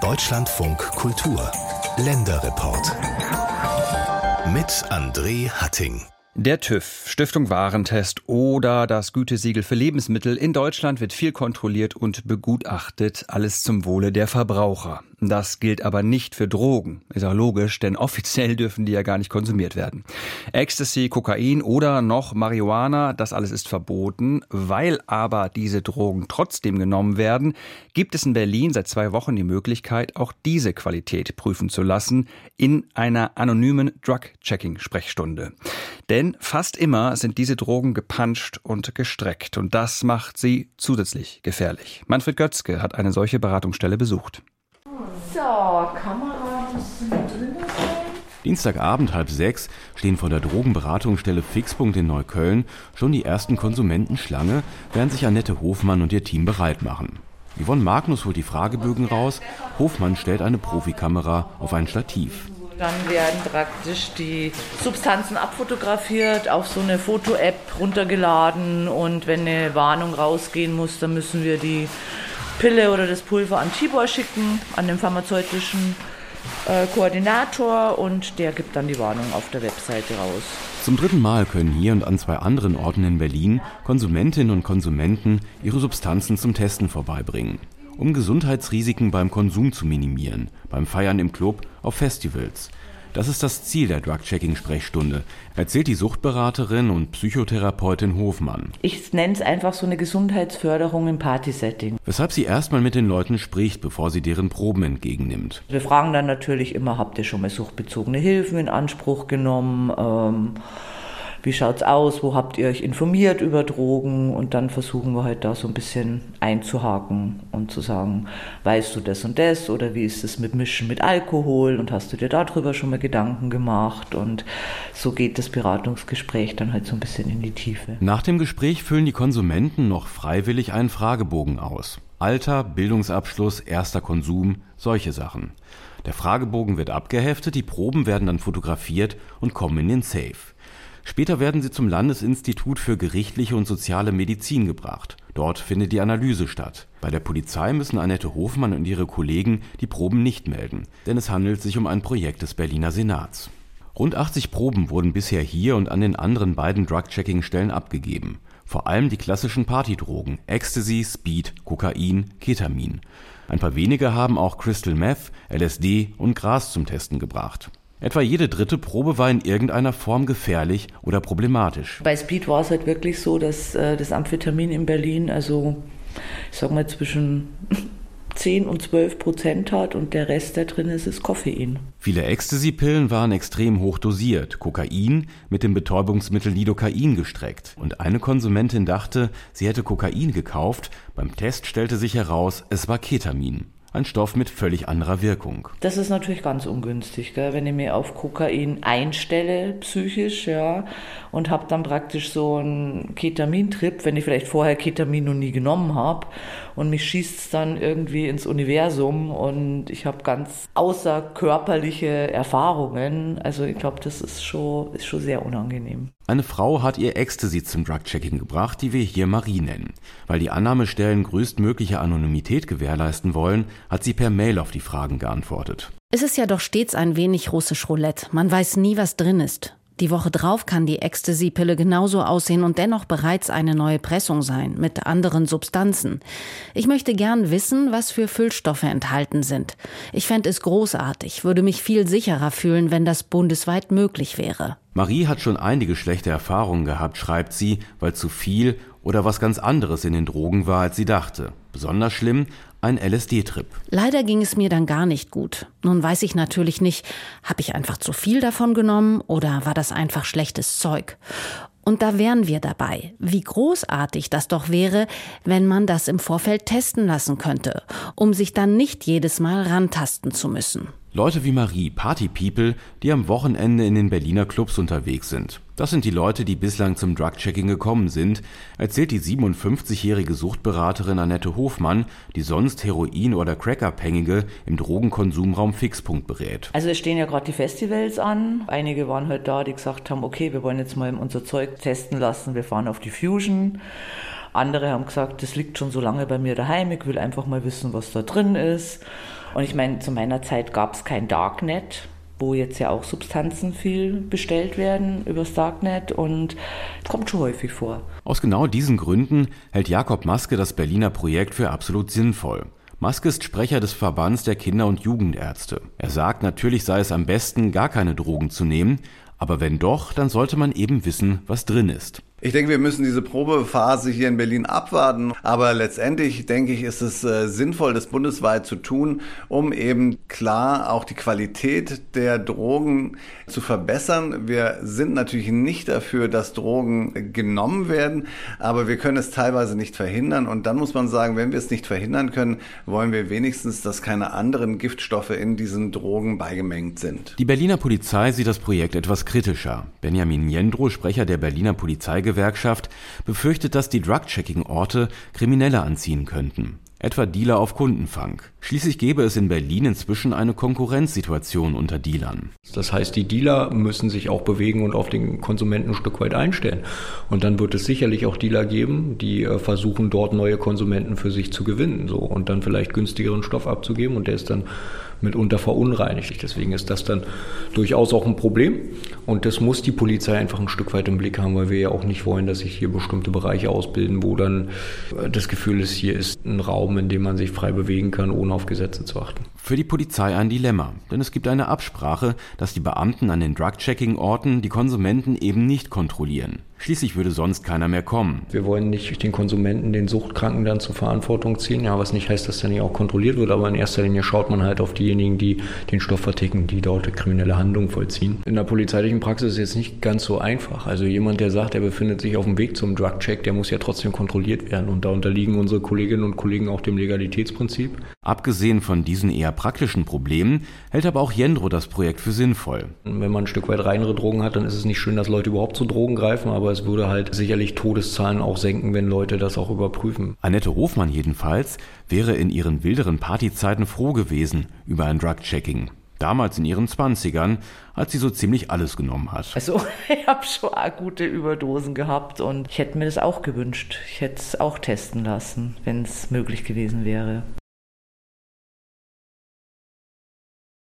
Deutschlandfunk Kultur Länderreport mit André Hatting. Der TÜV, Stiftung Warentest oder das Gütesiegel für Lebensmittel in Deutschland wird viel kontrolliert und begutachtet, alles zum Wohle der Verbraucher. Das gilt aber nicht für Drogen. Ist auch logisch, denn offiziell dürfen die ja gar nicht konsumiert werden. Ecstasy, Kokain oder noch Marihuana, das alles ist verboten. Weil aber diese Drogen trotzdem genommen werden, gibt es in Berlin seit zwei Wochen die Möglichkeit, auch diese Qualität prüfen zu lassen in einer anonymen Drug-Checking-Sprechstunde. Denn fast immer sind diese Drogen gepanscht und gestreckt und das macht sie zusätzlich gefährlich. Manfred Götzke hat eine solche Beratungsstelle besucht. So, Kamera muss drin sein. Dienstagabend halb sechs stehen vor der Drogenberatungsstelle Fixpunkt in Neukölln schon die ersten Konsumenten Schlange, während sich Annette Hofmann und ihr Team bereit machen. Yvonne Magnus holt die Fragebögen raus, Hofmann stellt eine Profikamera auf ein Stativ. Dann werden praktisch die Substanzen abfotografiert, auf so eine Foto-App runtergeladen und wenn eine Warnung rausgehen muss, dann müssen wir die Pille oder das Pulver an Tibor schicken, an den pharmazeutischen äh, Koordinator und der gibt dann die Warnung auf der Webseite raus. Zum dritten Mal können hier und an zwei anderen Orten in Berlin Konsumentinnen und Konsumenten ihre Substanzen zum Testen vorbeibringen, um Gesundheitsrisiken beim Konsum zu minimieren, beim Feiern im Club, auf Festivals. Das ist das Ziel der Drug-Checking-Sprechstunde, erzählt die Suchtberaterin und Psychotherapeutin Hofmann. Ich nenne es einfach so eine Gesundheitsförderung im Partysetting. Weshalb sie erstmal mit den Leuten spricht, bevor sie deren Proben entgegennimmt. Wir fragen dann natürlich immer, habt ihr schon mal suchtbezogene Hilfen in Anspruch genommen? Ähm, wie schaut's aus, wo habt ihr euch informiert über Drogen und dann versuchen wir halt da so ein bisschen einzuhaken und zu sagen, weißt du das und das oder wie ist es mit Mischen mit Alkohol und hast du dir darüber schon mal Gedanken gemacht und so geht das Beratungsgespräch dann halt so ein bisschen in die Tiefe. Nach dem Gespräch füllen die Konsumenten noch freiwillig einen Fragebogen aus. Alter, Bildungsabschluss, erster Konsum, solche Sachen. Der Fragebogen wird abgeheftet, die Proben werden dann fotografiert und kommen in den Safe. Später werden sie zum Landesinstitut für gerichtliche und soziale Medizin gebracht. Dort findet die Analyse statt. Bei der Polizei müssen Annette Hofmann und ihre Kollegen die Proben nicht melden, denn es handelt sich um ein Projekt des Berliner Senats. Rund 80 Proben wurden bisher hier und an den anderen beiden Drug-Checking-Stellen abgegeben. Vor allem die klassischen Partydrogen Ecstasy, Speed, Kokain, Ketamin. Ein paar wenige haben auch Crystal Meth, LSD und Gras zum Testen gebracht. Etwa jede dritte Probe war in irgendeiner Form gefährlich oder problematisch. Bei Speed war es halt wirklich so, dass äh, das Amphetamin in Berlin, also ich sag mal zwischen 10 und 12 Prozent hat und der Rest da drin ist, ist Koffein. Viele Ecstasy-Pillen waren extrem hoch dosiert, Kokain mit dem Betäubungsmittel Lidocain gestreckt. Und eine Konsumentin dachte, sie hätte Kokain gekauft. Beim Test stellte sich heraus, es war Ketamin. Ein Stoff mit völlig anderer Wirkung. Das ist natürlich ganz ungünstig, gell? wenn ich mir auf Kokain einstelle, psychisch, ja, und habe dann praktisch so einen Ketamintrip, wenn ich vielleicht vorher Ketamin noch nie genommen habe und mich schießt es dann irgendwie ins Universum und ich habe ganz außerkörperliche Erfahrungen. Also ich glaube, das ist schon, ist schon sehr unangenehm. Eine Frau hat ihr Ecstasy zum Drug-Checking gebracht, die wir hier Marie nennen. Weil die Annahmestellen größtmögliche Anonymität gewährleisten wollen, hat sie per Mail auf die Fragen geantwortet. Es ist ja doch stets ein wenig russisch Roulette. Man weiß nie, was drin ist. Die Woche drauf kann die Ecstasy-Pille genauso aussehen und dennoch bereits eine neue Pressung sein, mit anderen Substanzen. Ich möchte gern wissen, was für Füllstoffe enthalten sind. Ich fände es großartig, würde mich viel sicherer fühlen, wenn das bundesweit möglich wäre. Marie hat schon einige schlechte Erfahrungen gehabt, schreibt sie, weil zu viel oder was ganz anderes in den Drogen war, als sie dachte. Besonders schlimm, ein LSD-Trip. Leider ging es mir dann gar nicht gut. Nun weiß ich natürlich nicht, habe ich einfach zu viel davon genommen oder war das einfach schlechtes Zeug? Und da wären wir dabei. Wie großartig das doch wäre, wenn man das im Vorfeld testen lassen könnte, um sich dann nicht jedes Mal rantasten zu müssen. Leute wie Marie, Party-People, die am Wochenende in den Berliner Clubs unterwegs sind. Das sind die Leute, die bislang zum Drug-Checking gekommen sind, erzählt die 57-jährige Suchtberaterin Annette Hofmann, die sonst Heroin- oder Crack-Abhängige im Drogenkonsumraum Fixpunkt berät. Also es stehen ja gerade die Festivals an. Einige waren halt da, die gesagt haben, okay, wir wollen jetzt mal unser Zeug testen lassen, wir fahren auf die Fusion. Andere haben gesagt, das liegt schon so lange bei mir daheim, ich will einfach mal wissen, was da drin ist. Und ich meine, zu meiner Zeit gab es kein Darknet wo jetzt ja auch Substanzen viel bestellt werden übers Darknet und kommt schon häufig vor. Aus genau diesen Gründen hält Jakob Maske das Berliner Projekt für absolut sinnvoll. Maske ist Sprecher des Verbands der Kinder- und Jugendärzte. Er sagt, natürlich sei es am besten, gar keine Drogen zu nehmen, aber wenn doch, dann sollte man eben wissen, was drin ist. Ich denke, wir müssen diese Probephase hier in Berlin abwarten. Aber letztendlich denke ich, ist es äh, sinnvoll, das bundesweit zu tun, um eben klar auch die Qualität der Drogen zu verbessern. Wir sind natürlich nicht dafür, dass Drogen genommen werden, aber wir können es teilweise nicht verhindern. Und dann muss man sagen, wenn wir es nicht verhindern können, wollen wir wenigstens, dass keine anderen Giftstoffe in diesen Drogen beigemengt sind. Die Berliner Polizei sieht das Projekt etwas kritischer. Benjamin Jendro, Sprecher der Berliner Polizei, Gewerkschaft befürchtet, dass die Drug-Checking-Orte Kriminelle anziehen könnten etwa Dealer auf Kundenfang. Schließlich gäbe es in Berlin inzwischen eine Konkurrenzsituation unter Dealern. Das heißt, die Dealer müssen sich auch bewegen und auf den Konsumenten ein Stück weit einstellen. Und dann wird es sicherlich auch Dealer geben, die äh, versuchen, dort neue Konsumenten für sich zu gewinnen, so und dann vielleicht günstigeren Stoff abzugeben und der ist dann mitunter verunreinigt. Deswegen ist das dann durchaus auch ein Problem. Und das muss die Polizei einfach ein Stück weit im Blick haben, weil wir ja auch nicht wollen, dass sich hier bestimmte Bereiche ausbilden, wo dann äh, das Gefühl ist, hier ist ein Raum, in dem man sich frei bewegen kann, ohne auf Gesetze zu achten. Für die Polizei ein Dilemma, denn es gibt eine Absprache, dass die Beamten an den Drug-Checking-Orten die Konsumenten eben nicht kontrollieren. Schließlich würde sonst keiner mehr kommen. Wir wollen nicht den Konsumenten, den Suchtkranken dann zur Verantwortung ziehen, ja, was nicht heißt, dass der nicht auch kontrolliert wird, aber in erster Linie schaut man halt auf diejenigen, die den Stoff verticken, die dort kriminelle Handlungen vollziehen. In der polizeilichen Praxis ist es jetzt nicht ganz so einfach. Also jemand, der sagt, er befindet sich auf dem Weg zum Drug-Check, der muss ja trotzdem kontrolliert werden und da unterliegen unsere Kolleginnen und Kollegen auch dem Legalitätsprinzip. Abgesehen von diesen eher praktischen Problemen hält aber auch Jendro das Projekt für sinnvoll. Wenn man ein Stück weit reinere Drogen hat, dann ist es nicht schön, dass Leute überhaupt zu Drogen greifen, aber es würde halt sicherlich Todeszahlen auch senken, wenn Leute das auch überprüfen. Annette Hofmann jedenfalls wäre in ihren wilderen Partyzeiten froh gewesen über ein Drug-Checking. Damals in ihren Zwanzigern, als sie so ziemlich alles genommen hat. Also ich habe schon gute Überdosen gehabt und ich hätte mir das auch gewünscht. Ich hätte es auch testen lassen, wenn es möglich gewesen wäre.